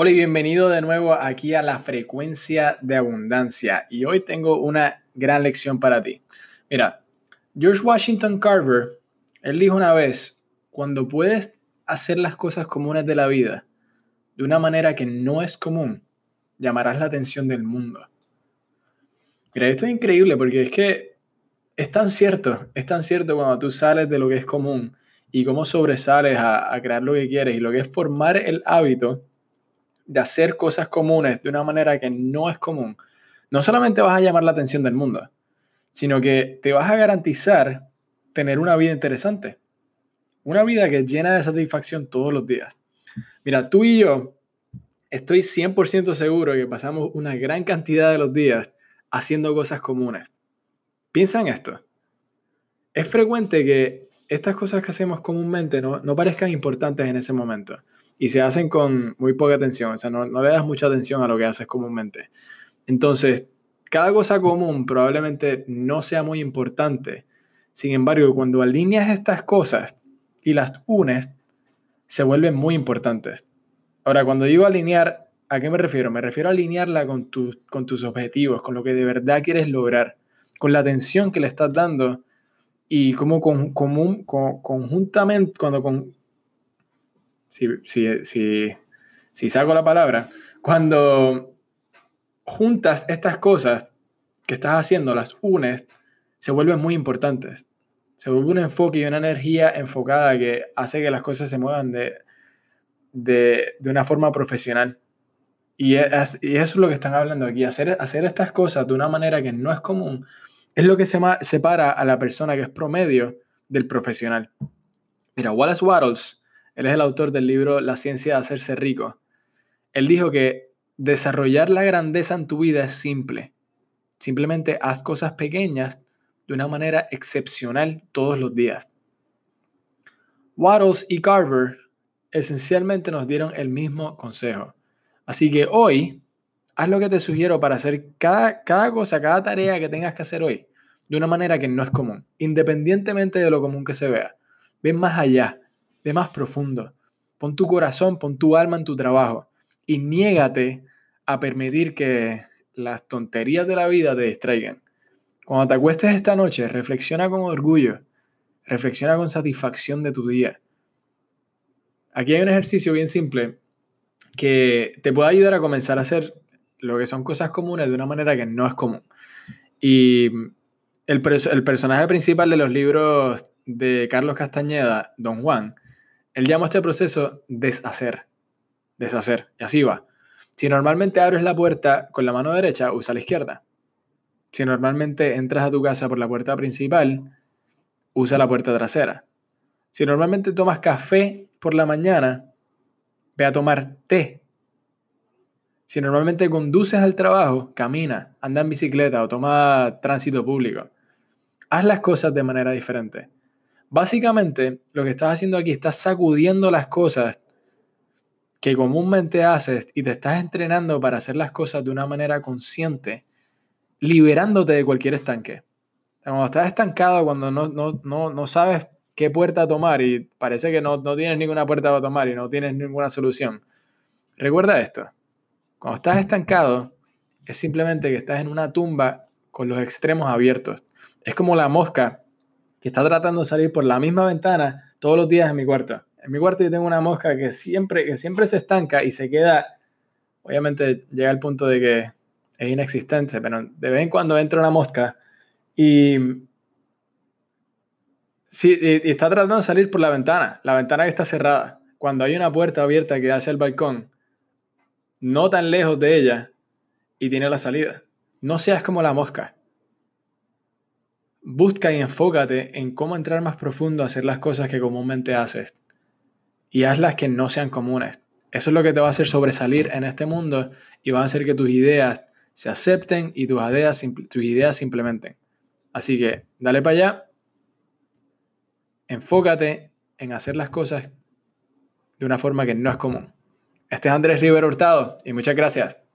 Hola y bienvenido de nuevo aquí a la frecuencia de abundancia. Y hoy tengo una gran lección para ti. Mira, George Washington Carver, él dijo una vez, cuando puedes hacer las cosas comunes de la vida de una manera que no es común, llamarás la atención del mundo. Mira, esto es increíble porque es que es tan cierto, es tan cierto cuando tú sales de lo que es común y cómo sobresales a, a crear lo que quieres y lo que es formar el hábito de hacer cosas comunes de una manera que no es común, no solamente vas a llamar la atención del mundo, sino que te vas a garantizar tener una vida interesante. Una vida que llena de satisfacción todos los días. Mira, tú y yo estoy 100% seguro que pasamos una gran cantidad de los días haciendo cosas comunes. Piensa en esto. Es frecuente que estas cosas que hacemos comúnmente no, no parezcan importantes en ese momento y se hacen con muy poca atención, o sea, no, no le das mucha atención a lo que haces comúnmente. Entonces, cada cosa común probablemente no sea muy importante. Sin embargo, cuando alineas estas cosas y las unes, se vuelven muy importantes. Ahora, cuando digo alinear, ¿a qué me refiero? Me refiero a alinearla con, tus con tus objetivos, con lo que de verdad quieres lograr, con la atención que le estás dando y como con, común, conjuntamente, cuando con, si, saco la palabra, cuando juntas estas cosas que estás haciendo, las unes, se vuelven muy importantes. Se vuelve un enfoque y una energía enfocada que hace que las cosas se muevan de, de, una forma profesional. Y, es, y, eso es lo que están hablando aquí. Hacer, hacer estas cosas de una manera que no es común es lo que se separa a la persona que es promedio del profesional. Mira, Wallace Wattles él es el autor del libro La ciencia de hacerse rico. Él dijo que desarrollar la grandeza en tu vida es simple. Simplemente haz cosas pequeñas de una manera excepcional todos los días. Wattles y Carver esencialmente nos dieron el mismo consejo. Así que hoy, haz lo que te sugiero para hacer cada, cada cosa, cada tarea que tengas que hacer hoy, de una manera que no es común, independientemente de lo común que se vea. Ven más allá, Ve más profundo. Pon tu corazón, pon tu alma en tu trabajo y niégate a permitir que las tonterías de la vida te distraigan. Cuando te acuestes esta noche, reflexiona con orgullo, reflexiona con satisfacción de tu día. Aquí hay un ejercicio bien simple que te puede ayudar a comenzar a hacer lo que son cosas comunes de una manera que no es común. Y el, el personaje principal de los libros de Carlos Castañeda, Don Juan, él llama a este proceso deshacer. Deshacer. Y así va. Si normalmente abres la puerta con la mano derecha, usa la izquierda. Si normalmente entras a tu casa por la puerta principal, usa la puerta trasera. Si normalmente tomas café por la mañana, ve a tomar té. Si normalmente conduces al trabajo, camina, anda en bicicleta o toma tránsito público. Haz las cosas de manera diferente. Básicamente, lo que estás haciendo aquí, estás sacudiendo las cosas que comúnmente haces y te estás entrenando para hacer las cosas de una manera consciente, liberándote de cualquier estanque. Cuando estás estancado, cuando no, no, sabes qué puerta tomar y parece que no, no tienes ninguna puerta para tomar y no tienes ninguna solución, recuerda esto. Cuando estás estancado, es simplemente que estás en una tumba con los extremos abiertos. Es como la mosca que está tratando de salir por la misma ventana todos los días en mi cuarto. En mi cuarto yo tengo una mosca que siempre, que siempre se estanca y se queda, obviamente llega al punto de que es inexistente, pero de vez en cuando entra una mosca y, sí, está tratando de salir por la ventana, la ventana que está cerrada. Cuando hay una puerta abierta que hace el balcón, no tan lejos de ella, y tiene la salida. No seas como la mosca. Busca y enfócate en cómo entrar más profundo a hacer las cosas que comúnmente haces. Y hazlas que no sean comunes. Eso es lo que te va a hacer sobresalir en este mundo y va a hacer que tus ideas se acepten y tus ideas, tus ideas se implementen. Así que dale para allá. Enfócate en hacer las cosas de una forma que no es común. Este es Andrés River Hurtado y muchas gracias.